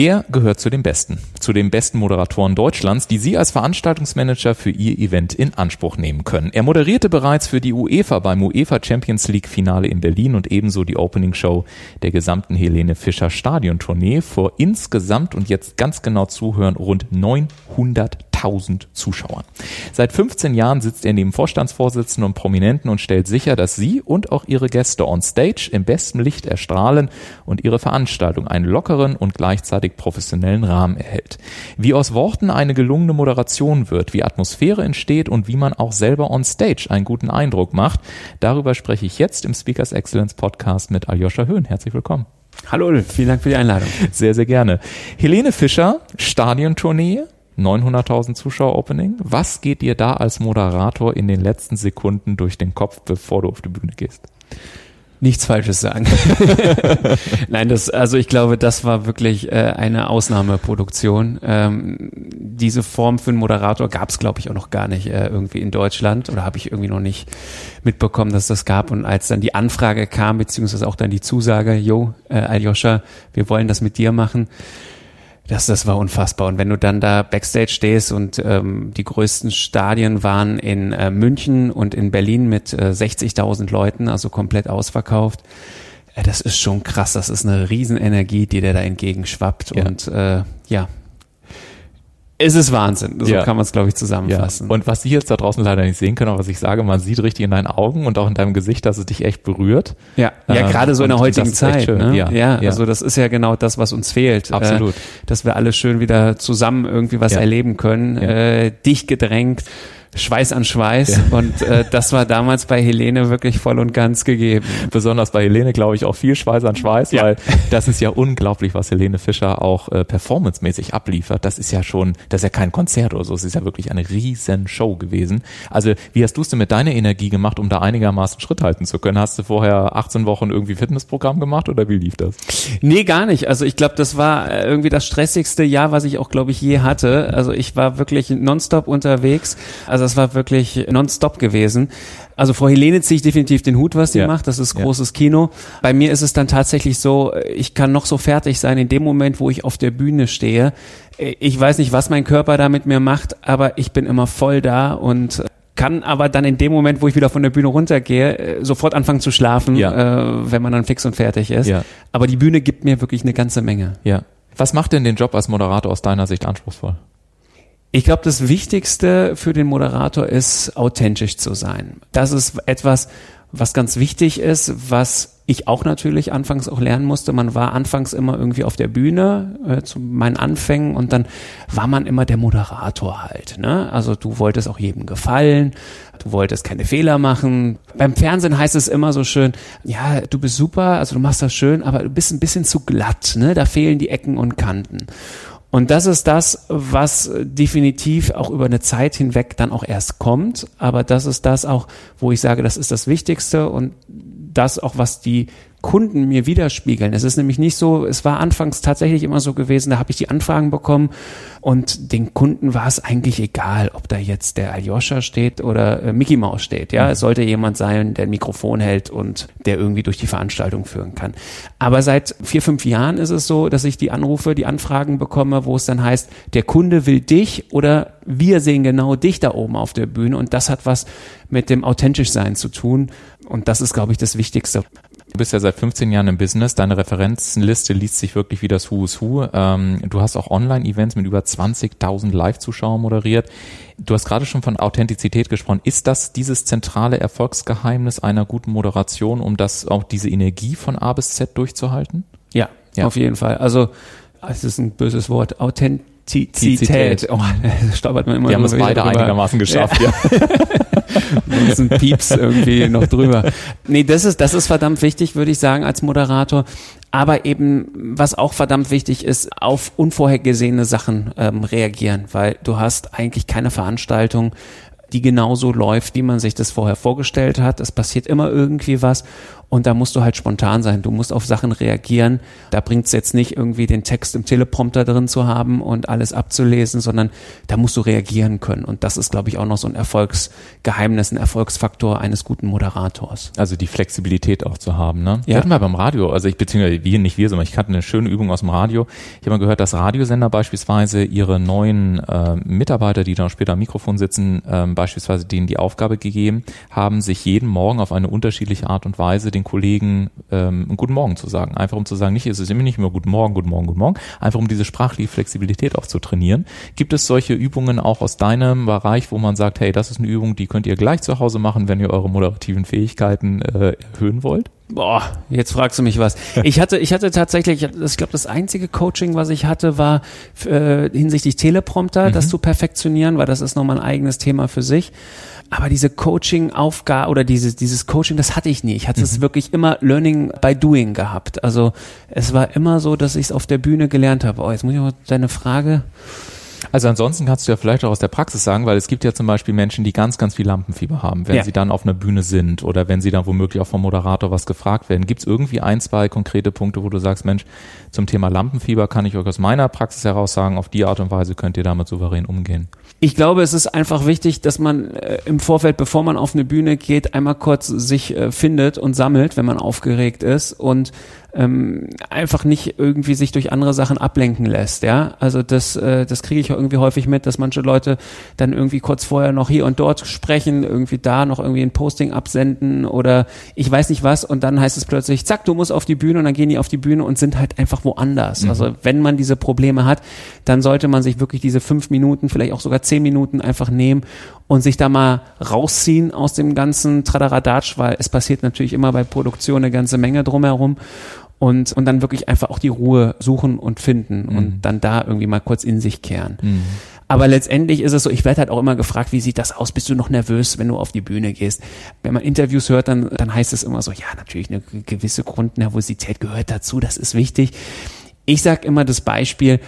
Er gehört zu den Besten, zu den besten Moderatoren Deutschlands, die Sie als Veranstaltungsmanager für Ihr Event in Anspruch nehmen können. Er moderierte bereits für die UEFA beim UEFA Champions League Finale in Berlin und ebenso die Opening Show der gesamten Helene Fischer Stadiontournee vor insgesamt und jetzt ganz genau zuhören rund 900 1000 Zuschauern. Seit 15 Jahren sitzt er neben Vorstandsvorsitzenden und Prominenten und stellt sicher, dass Sie und auch Ihre Gäste on Stage im besten Licht erstrahlen und Ihre Veranstaltung einen lockeren und gleichzeitig professionellen Rahmen erhält. Wie aus Worten eine gelungene Moderation wird, wie Atmosphäre entsteht und wie man auch selber on Stage einen guten Eindruck macht, darüber spreche ich jetzt im Speakers Excellence Podcast mit Aljoscha Höhn. Herzlich willkommen. Hallo vielen Dank für die Einladung. Sehr, sehr gerne. Helene Fischer, Stadiontournee, 900.000 Zuschauer Opening. Was geht dir da als Moderator in den letzten Sekunden durch den Kopf, bevor du auf die Bühne gehst? Nichts Falsches sagen. Nein, das, also ich glaube, das war wirklich äh, eine Ausnahmeproduktion. Ähm, diese Form für einen Moderator gab es, glaube ich, auch noch gar nicht äh, irgendwie in Deutschland oder habe ich irgendwie noch nicht mitbekommen, dass das gab. Und als dann die Anfrage kam, beziehungsweise auch dann die Zusage, Jo, äh, Aljoscha, wir wollen das mit dir machen, das, das war unfassbar. Und wenn du dann da Backstage stehst und ähm, die größten Stadien waren in äh, München und in Berlin mit äh, 60.000 Leuten, also komplett ausverkauft, äh, das ist schon krass. Das ist eine Riesenenergie, die dir da entgegenschwappt. Ja. Und äh, ja, es ist Wahnsinn. So ja. kann man es, glaube ich, zusammenfassen. Ja. Und was Sie jetzt da draußen leider nicht sehen können, aber was ich sage, man sieht richtig in deinen Augen und auch in deinem Gesicht, dass es dich echt berührt. Ja, ja ähm, gerade so in der heutigen Zeit. Ne? Ja, ja, also das ist ja genau das, was uns fehlt. Absolut. Äh, dass wir alle schön wieder zusammen irgendwie was erleben können. Äh, dicht gedrängt Schweiß an Schweiß. Ja. Und äh, das war damals bei Helene wirklich voll und ganz gegeben. Besonders bei Helene, glaube ich, auch viel Schweiß an Schweiß, ja. weil das ist ja unglaublich, was Helene Fischer auch äh, performancemäßig abliefert. Das ist ja schon, das ist ja kein Konzert oder so, es ist ja wirklich eine riesen Show gewesen. Also wie hast du es denn mit deiner Energie gemacht, um da einigermaßen Schritt halten zu können? Hast du vorher 18 Wochen irgendwie Fitnessprogramm gemacht oder wie lief das? Nee, gar nicht. Also ich glaube, das war äh, irgendwie das stressigste Jahr, was ich auch, glaube ich, je hatte. Also ich war wirklich nonstop unterwegs. Also also das war wirklich nonstop gewesen. Also Frau Helene ziehe ich definitiv den Hut, was sie ja. macht. Das ist großes ja. Kino. Bei mir ist es dann tatsächlich so, ich kann noch so fertig sein in dem Moment, wo ich auf der Bühne stehe. Ich weiß nicht, was mein Körper da mit mir macht, aber ich bin immer voll da und kann aber dann in dem Moment, wo ich wieder von der Bühne runtergehe, äh, sofort anfangen zu schlafen, ja. äh, wenn man dann fix und fertig ist. Ja. Aber die Bühne gibt mir wirklich eine ganze Menge. Ja. Was macht denn den Job als Moderator aus deiner Sicht anspruchsvoll? Ich glaube, das Wichtigste für den Moderator ist, authentisch zu sein. Das ist etwas, was ganz wichtig ist, was ich auch natürlich anfangs auch lernen musste. Man war anfangs immer irgendwie auf der Bühne äh, zu meinen Anfängen und dann war man immer der Moderator halt. Ne? Also du wolltest auch jedem gefallen, du wolltest keine Fehler machen. Beim Fernsehen heißt es immer so schön, ja, du bist super, also du machst das schön, aber du bist ein bisschen zu glatt, ne? Da fehlen die Ecken und Kanten. Und das ist das, was definitiv auch über eine Zeit hinweg dann auch erst kommt. Aber das ist das auch, wo ich sage, das ist das Wichtigste und das auch, was die Kunden mir widerspiegeln. Es ist nämlich nicht so, es war anfangs tatsächlich immer so gewesen, da habe ich die Anfragen bekommen und den Kunden war es eigentlich egal, ob da jetzt der Aljoscha steht oder äh, Mickey Mouse steht. Ja, mhm. es sollte jemand sein, der ein Mikrofon hält und der irgendwie durch die Veranstaltung führen kann. Aber seit vier, fünf Jahren ist es so, dass ich die Anrufe, die Anfragen bekomme, wo es dann heißt, der Kunde will dich oder wir sehen genau dich da oben auf der Bühne und das hat was mit dem authentisch sein zu tun und das ist, glaube ich, das Wichtigste Du bist ja seit 15 Jahren im Business. Deine Referenzenliste liest sich wirklich wie das Who is Who. Ähm, du hast auch Online-Events mit über 20.000 Live-Zuschauern moderiert. Du hast gerade schon von Authentizität gesprochen. Ist das dieses zentrale Erfolgsgeheimnis einer guten Moderation, um das auch diese Energie von A bis Z durchzuhalten? Ja, ja. auf jeden Fall. Also, es ist ein böses Wort. Authentizität. Oh, stolpert man immer Wir haben es beide drüber. einigermaßen geschafft, ja. ja. ein Pieps irgendwie noch drüber. Nee, das ist, das ist verdammt wichtig, würde ich sagen, als Moderator. Aber eben, was auch verdammt wichtig ist, auf unvorhergesehene Sachen ähm, reagieren, weil du hast eigentlich keine Veranstaltung, die genauso läuft, wie man sich das vorher vorgestellt hat. Es passiert immer irgendwie was und da musst du halt spontan sein. Du musst auf Sachen reagieren. Da bringt es jetzt nicht irgendwie den Text im Teleprompter drin zu haben und alles abzulesen, sondern da musst du reagieren können. Und das ist, glaube ich, auch noch so ein Erfolgsgeheimnis, ein Erfolgsfaktor eines guten Moderators. Also die Flexibilität auch zu haben. Ne? Ja. Wir hatten mal beim Radio, also ich beziehungsweise wir, nicht wir, sondern ich hatte eine schöne Übung aus dem Radio. Ich habe mal gehört, dass Radiosender beispielsweise ihre neuen äh, Mitarbeiter, die dann später am Mikrofon sitzen, äh, beispielsweise denen die Aufgabe gegeben haben, sich jeden Morgen auf eine unterschiedliche Art und Weise den den Kollegen ähm, einen guten Morgen zu sagen. Einfach um zu sagen, nicht, es ist immer nicht immer guten Morgen, guten Morgen, guten Morgen. Einfach um diese sprachliche Flexibilität auch zu trainieren. Gibt es solche Übungen auch aus deinem Bereich, wo man sagt, hey, das ist eine Übung, die könnt ihr gleich zu Hause machen, wenn ihr eure moderativen Fähigkeiten äh, erhöhen wollt? Boah, jetzt fragst du mich was. Ich hatte, ich hatte tatsächlich, ich glaube, das einzige Coaching, was ich hatte, war äh, hinsichtlich Teleprompter, mhm. das zu perfektionieren, weil das ist nochmal ein eigenes Thema für sich. Aber diese Coaching-Aufgabe oder dieses, dieses Coaching, das hatte ich nie. Ich hatte mhm. es wirklich immer Learning by Doing gehabt. Also es war immer so, dass ich es auf der Bühne gelernt habe. Oh, jetzt muss ich mal deine Frage. Also ansonsten kannst du ja vielleicht auch aus der Praxis sagen, weil es gibt ja zum Beispiel Menschen, die ganz, ganz viel Lampenfieber haben, wenn ja. sie dann auf einer Bühne sind oder wenn sie dann womöglich auch vom Moderator was gefragt werden. Gibt es irgendwie ein, zwei konkrete Punkte, wo du sagst, Mensch, zum Thema Lampenfieber kann ich euch aus meiner Praxis heraus sagen, auf die Art und Weise könnt ihr damit souverän umgehen? Ich glaube, es ist einfach wichtig, dass man äh, im Vorfeld, bevor man auf eine Bühne geht, einmal kurz sich äh, findet und sammelt, wenn man aufgeregt ist und ähm, einfach nicht irgendwie sich durch andere Sachen ablenken lässt, ja. Also das, äh, das kriege ich irgendwie häufig mit, dass manche Leute dann irgendwie kurz vorher noch hier und dort sprechen, irgendwie da noch irgendwie ein Posting absenden oder ich weiß nicht was und dann heißt es plötzlich, zack, du musst auf die Bühne und dann gehen die auf die Bühne und sind halt einfach woanders. Mhm. Also wenn man diese Probleme hat, dann sollte man sich wirklich diese fünf Minuten, vielleicht auch sogar zehn Minuten einfach nehmen und sich da mal rausziehen aus dem ganzen Tradaradatsch, weil es passiert natürlich immer bei Produktion eine ganze Menge drumherum und, und dann wirklich einfach auch die Ruhe suchen und finden mhm. und dann da irgendwie mal kurz in sich kehren. Mhm. Aber letztendlich ist es so, ich werde halt auch immer gefragt, wie sieht das aus? Bist du noch nervös, wenn du auf die Bühne gehst? Wenn man Interviews hört, dann, dann heißt es immer so, ja, natürlich eine gewisse Grundnervosität gehört dazu, das ist wichtig. Ich sage immer das Beispiel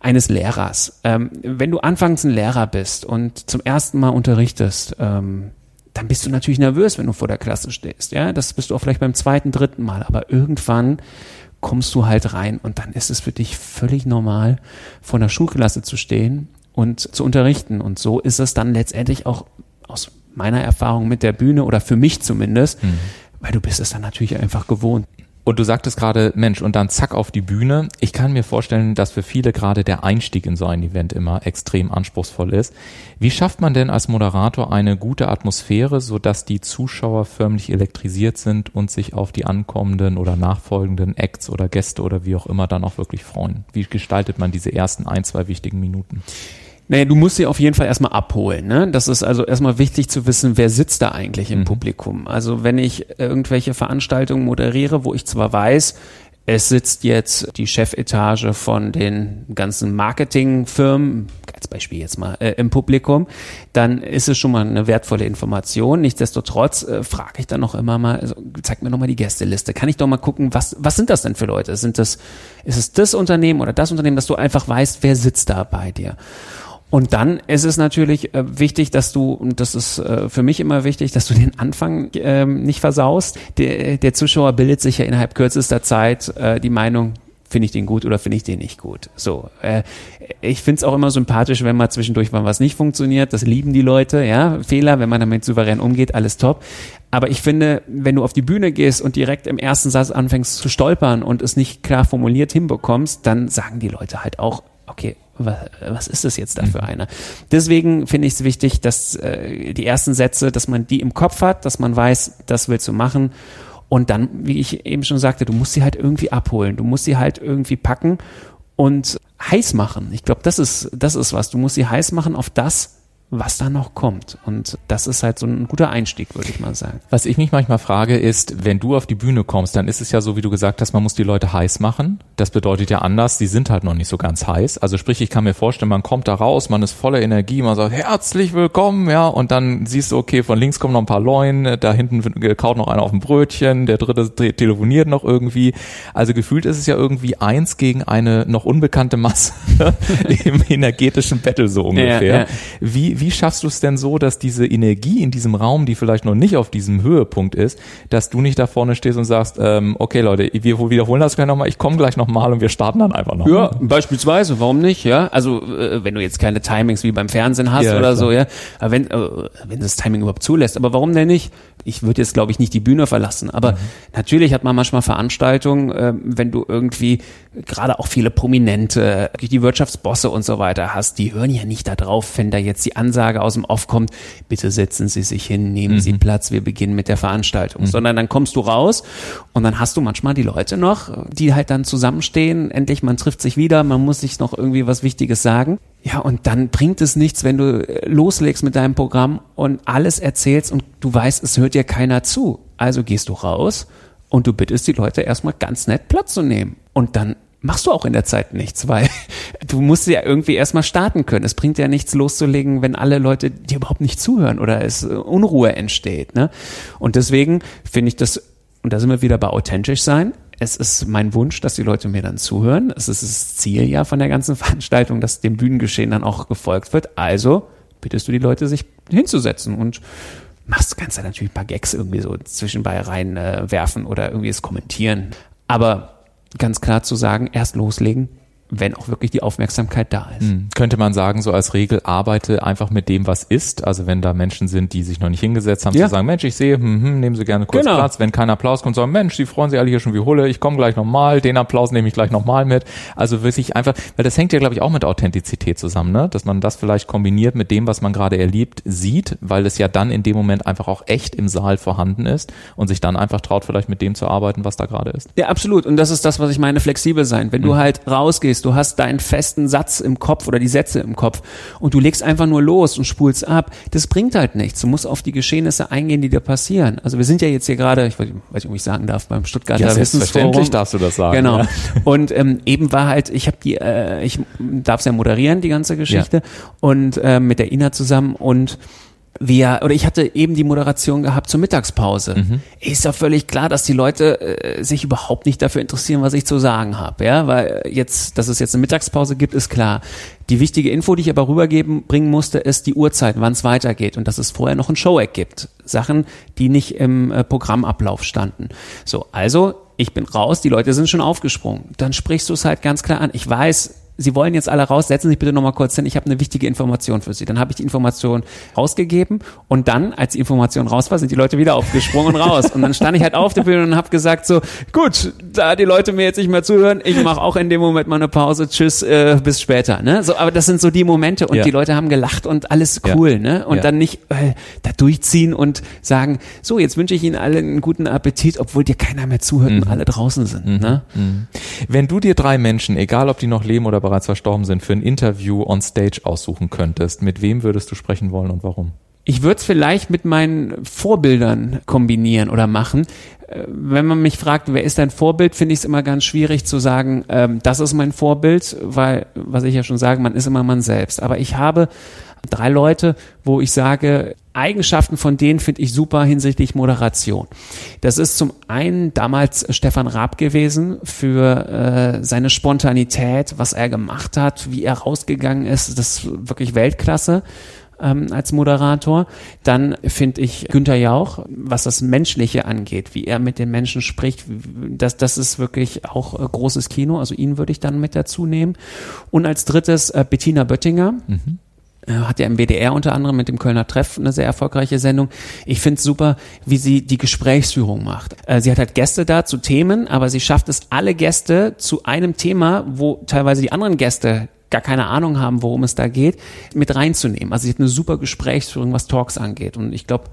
eines Lehrers. Ähm, wenn du anfangs ein Lehrer bist und zum ersten Mal unterrichtest, ähm, dann bist du natürlich nervös, wenn du vor der Klasse stehst. Ja, das bist du auch vielleicht beim zweiten, dritten Mal. Aber irgendwann kommst du halt rein und dann ist es für dich völlig normal, vor einer Schulklasse zu stehen und zu unterrichten. Und so ist es dann letztendlich auch aus meiner Erfahrung mit der Bühne oder für mich zumindest, mhm. weil du bist es dann natürlich einfach gewohnt. Und du sagtest gerade, Mensch, und dann zack auf die Bühne. Ich kann mir vorstellen, dass für viele gerade der Einstieg in so ein Event immer extrem anspruchsvoll ist. Wie schafft man denn als Moderator eine gute Atmosphäre, sodass die Zuschauer förmlich elektrisiert sind und sich auf die ankommenden oder nachfolgenden Acts oder Gäste oder wie auch immer dann auch wirklich freuen? Wie gestaltet man diese ersten ein, zwei wichtigen Minuten? Naja, du musst sie auf jeden Fall erstmal abholen. Ne? Das ist also erstmal wichtig zu wissen, wer sitzt da eigentlich im mhm. Publikum. Also wenn ich irgendwelche Veranstaltungen moderiere, wo ich zwar weiß, es sitzt jetzt die Chefetage von den ganzen Marketingfirmen, als Beispiel jetzt mal, äh, im Publikum, dann ist es schon mal eine wertvolle Information. Nichtsdestotrotz äh, frage ich dann noch immer mal, also, zeig mir noch mal die Gästeliste. Kann ich doch mal gucken, was, was sind das denn für Leute? Sind das, ist es das Unternehmen oder das Unternehmen, dass du einfach weißt, wer sitzt da bei dir? Und dann ist es natürlich äh, wichtig, dass du, und das ist äh, für mich immer wichtig, dass du den Anfang äh, nicht versaust. Der, der Zuschauer bildet sich ja innerhalb kürzester Zeit äh, die Meinung, finde ich den gut oder finde ich den nicht gut. So, äh, ich finde es auch immer sympathisch, wenn mal zwischendurch mal was nicht funktioniert. Das lieben die Leute, ja. Fehler, wenn man damit souverän umgeht, alles top. Aber ich finde, wenn du auf die Bühne gehst und direkt im ersten Satz anfängst zu stolpern und es nicht klar formuliert hinbekommst, dann sagen die Leute halt auch, okay, was, was ist das jetzt da für mhm. einer? Deswegen finde ich es wichtig, dass äh, die ersten Sätze, dass man die im Kopf hat, dass man weiß, das willst du machen Und dann, wie ich eben schon sagte, du musst sie halt irgendwie abholen. Du musst sie halt irgendwie packen und heiß machen. Ich glaube, das ist, das ist was. Du musst sie heiß machen auf das, was da noch kommt. Und das ist halt so ein guter Einstieg, würde ich mal sagen. Was ich mich manchmal frage, ist, wenn du auf die Bühne kommst, dann ist es ja so, wie du gesagt hast, man muss die Leute heiß machen. Das bedeutet ja anders, die sind halt noch nicht so ganz heiß. Also sprich, ich kann mir vorstellen, man kommt da raus, man ist voller Energie, man sagt, herzlich willkommen, ja, und dann siehst du, okay, von links kommen noch ein paar Leuen, da hinten kaut noch einer auf ein Brötchen, der dritte telefoniert noch irgendwie. Also gefühlt ist es ja irgendwie eins gegen eine noch unbekannte Masse im energetischen Battle so ungefähr. Ja, ja. Wie, wie schaffst du es denn so, dass diese Energie in diesem Raum, die vielleicht noch nicht auf diesem Höhepunkt ist, dass du nicht da vorne stehst und sagst, ähm, okay Leute, wir wiederholen das gleich nochmal, ich komme gleich nochmal und wir starten dann einfach noch. Ja, beispielsweise, warum nicht, ja? Also äh, wenn du jetzt keine Timings wie beim Fernsehen hast ja, oder klar. so, ja, aber wenn, äh, wenn das Timing überhaupt zulässt, aber warum denn nicht? Ich würde jetzt, glaube ich, nicht die Bühne verlassen, aber mhm. natürlich hat man manchmal Veranstaltungen, äh, wenn du irgendwie gerade auch viele Prominente, die Wirtschaftsbosse und so weiter hast, die hören ja nicht da drauf, wenn da jetzt die Ansage aus dem Off kommt, bitte setzen Sie sich hin, nehmen mhm. Sie Platz, wir beginnen mit der Veranstaltung. Mhm. Sondern dann kommst du raus und dann hast du manchmal die Leute noch, die halt dann zusammenstehen, endlich man trifft sich wieder, man muss sich noch irgendwie was Wichtiges sagen. Ja, und dann bringt es nichts, wenn du äh, loslegst mit deinem Programm und alles erzählst und du weißt, es hört dir keiner zu. Also gehst du raus und du bittest die Leute erstmal ganz nett Platz zu nehmen. Und dann machst du auch in der Zeit nichts, weil du musst ja irgendwie erstmal starten können. Es bringt ja nichts loszulegen, wenn alle Leute dir überhaupt nicht zuhören oder es äh, Unruhe entsteht. Ne? Und deswegen finde ich das, und da sind wir wieder bei authentisch sein. Es ist mein Wunsch, dass die Leute mir dann zuhören. Es ist das Ziel ja von der ganzen Veranstaltung, dass dem Bühnengeschehen dann auch gefolgt wird. Also bittest du die Leute, sich hinzusetzen und machst, kannst da natürlich ein paar Gags irgendwie so zwischenbei reinwerfen äh, oder irgendwie es kommentieren. Aber ganz klar zu sagen, erst loslegen, wenn auch wirklich die Aufmerksamkeit da ist. Mhm. Könnte man sagen, so als Regel arbeite einfach mit dem, was ist. Also wenn da Menschen sind, die sich noch nicht hingesetzt haben, ja. zu sagen, Mensch, ich sehe, hm, hm, nehmen Sie gerne kurz genau. Platz. Wenn kein Applaus kommt, sagen, Mensch, die freuen sich alle hier schon wie Hulle, ich komme gleich nochmal, den Applaus nehme ich gleich nochmal mit. Also wirklich einfach, weil das hängt ja, glaube ich, auch mit Authentizität zusammen, ne? dass man das vielleicht kombiniert mit dem, was man gerade erlebt, sieht, weil es ja dann in dem Moment einfach auch echt im Saal vorhanden ist und sich dann einfach traut, vielleicht mit dem zu arbeiten, was da gerade ist. Ja, absolut. Und das ist das, was ich meine, flexibel sein. Wenn mhm. du halt rausgehst, du hast deinen festen Satz im Kopf oder die Sätze im Kopf und du legst einfach nur los und spulst ab, das bringt halt nichts. Du musst auf die Geschehnisse eingehen, die dir passieren. Also wir sind ja jetzt hier gerade, ich weiß nicht, ob ich sagen darf, beim Stuttgarter ja, Wissensforum. darfst du das sagen. Genau. Ja. Und ähm, eben war halt, ich habe die, äh, ich darf es ja moderieren, die ganze Geschichte, ja. und äh, mit der Ina zusammen und wir, oder ich hatte eben die Moderation gehabt zur Mittagspause. Mhm. Ist ja völlig klar, dass die Leute äh, sich überhaupt nicht dafür interessieren, was ich zu sagen habe, ja, weil jetzt, dass es jetzt eine Mittagspause gibt, ist klar. Die wichtige Info, die ich aber rübergeben bringen musste, ist die Uhrzeit, wann es weitergeht und dass es vorher noch ein Show-Eck gibt. Sachen, die nicht im äh, Programmablauf standen. So, also ich bin raus, die Leute sind schon aufgesprungen. Dann sprichst du es halt ganz klar an. Ich weiß, Sie wollen jetzt alle raus, setzen Sie sich bitte nochmal kurz hin, ich habe eine wichtige Information für Sie. Dann habe ich die Information rausgegeben und dann, als die Information raus war, sind die Leute wieder aufgesprungen raus. Und dann stand ich halt auf der Bühne und habe gesagt so, gut, da die Leute mir jetzt nicht mehr zuhören, ich mache auch in dem Moment mal eine Pause, tschüss, äh, bis später. Ne? So, aber das sind so die Momente und ja. die Leute haben gelacht und alles cool. Ja. Ne? Und ja. dann nicht äh, da durchziehen und sagen, so, jetzt wünsche ich Ihnen allen einen guten Appetit, obwohl dir keiner mehr zuhört mhm. und alle draußen sind. Mhm. Ne? Mhm. Wenn du dir drei Menschen, egal ob die noch leben oder bereits verstorben sind, für ein Interview on Stage aussuchen könntest, mit wem würdest du sprechen wollen und warum? Ich würde es vielleicht mit meinen Vorbildern kombinieren oder machen. Äh, wenn man mich fragt, wer ist dein Vorbild, finde ich es immer ganz schwierig zu sagen, ähm, das ist mein Vorbild, weil, was ich ja schon sage, man ist immer man selbst. Aber ich habe drei Leute, wo ich sage, Eigenschaften von denen finde ich super hinsichtlich Moderation. Das ist zum einen damals Stefan Raab gewesen für äh, seine Spontanität, was er gemacht hat, wie er rausgegangen ist. Das ist wirklich Weltklasse ähm, als Moderator. Dann finde ich Günther Jauch, was das Menschliche angeht, wie er mit den Menschen spricht, das, das ist wirklich auch äh, großes Kino. Also ihn würde ich dann mit dazu nehmen. Und als drittes äh, Bettina Böttinger. Mhm hat ja im WDR unter anderem mit dem Kölner Treff eine sehr erfolgreiche Sendung. Ich finde es super, wie sie die Gesprächsführung macht. Äh, sie hat halt Gäste da zu Themen, aber sie schafft es, alle Gäste zu einem Thema, wo teilweise die anderen Gäste gar keine Ahnung haben, worum es da geht, mit reinzunehmen. Also sie hat eine super Gesprächsführung, was Talks angeht. Und ich glaube,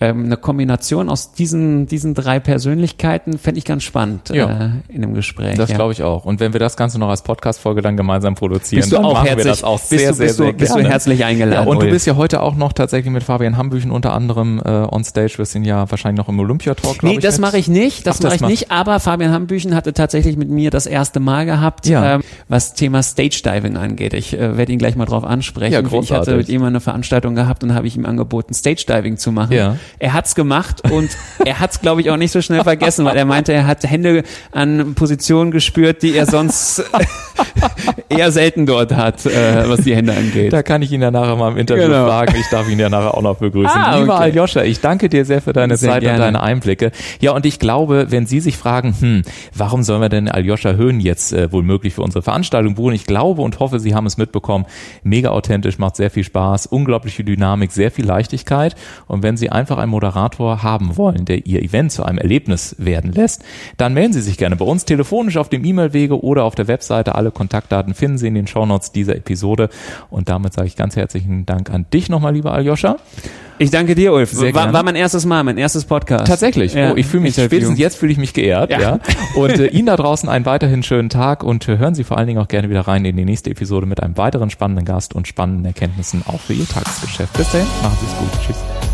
ähm, eine Kombination aus diesen, diesen drei Persönlichkeiten fände ich ganz spannend Ja. äh, in dem Gespräch. Das ja. glaube ich auch. Und wenn wir das Ganze noch als Podcast-Folge dann gemeinsam produzieren, Bist du dann auch machen herzlich, wir das auch bist sehr, du, sehr, bist sehr du, bist du gerne. herzlich eingeladen. Ja, und du Ulf. bist ja heute auch noch tatsächlich mit Fabian Hambüchen unter anderem äh, on stage. Wir sind ja wahrscheinlich noch im Olympiatalk, Nee, ich. das mache ich nicht. Das Ach, das mache ich macht- nicht. Aber Fabian Hambüchen hatte tatsächlich mit mir das erste Mal gehabt, ähm, was Thema Stage Diving angeht. Ich äh, werde ihn gleich mal drauf ansprechen. Ja, ich großartig. hatte mit ihm eine Veranstaltung gehabt und habe ich ihm angeboten, Stage Diving zu machen. Ja. Er hat's gemacht und er hat's, glaube ich, auch nicht so schnell vergessen, weil er meinte, er hat Hände an Positionen gespürt, die er sonst eher selten dort hat, äh, was die Hände angeht. Da kann ich ihn ja nachher mal im Interview Genau. fragen. Ich darf ihn ja nachher auch noch begrüßen. Ah, Lieber okay. Aljoscha, ich danke dir sehr für deine Sehr Zeit gerne. und deine Einblicke. Ja, und ich glaube, wenn Sie sich fragen, hm, warum sollen wir denn Aljoscha Höhn jetzt äh, wohl möglich für unsere Veranstaltung buchen? Ich glaube und hoffe, Sie haben es mitbekommen. Mega authentisch, macht sehr viel Spaß, unglaubliche Dynamik, sehr viel Leichtigkeit. Und wenn Sie einfach einen Moderator haben wollen, der Ihr Event zu einem Erlebnis werden lässt, dann melden Sie sich gerne bei uns telefonisch auf dem E-Mail-Wege oder auf der Webseite. Alle Kontaktdaten finden Sie in den Shownotes dieser Episode. Und damit sage ich ganz herzlichen Dank an dich nochmal, lieber Aljoscha. Ich danke dir, Ulf. War, war mein erstes Mal, mein erstes Podcast. Tatsächlich. Ja, oh, ich fühle mich Interview. spätestens jetzt fühle ich mich geehrt. Ja. Ja. Und äh, Ihnen da draußen einen weiterhin schönen Tag und äh, hören Sie vor allen Dingen auch gerne wieder rein in die nächste Episode mit einem weiteren spannenden Gast und spannenden Erkenntnissen auch für Ihr Tagesgeschäft. Bis dahin, machen Sie es gut. Tschüss.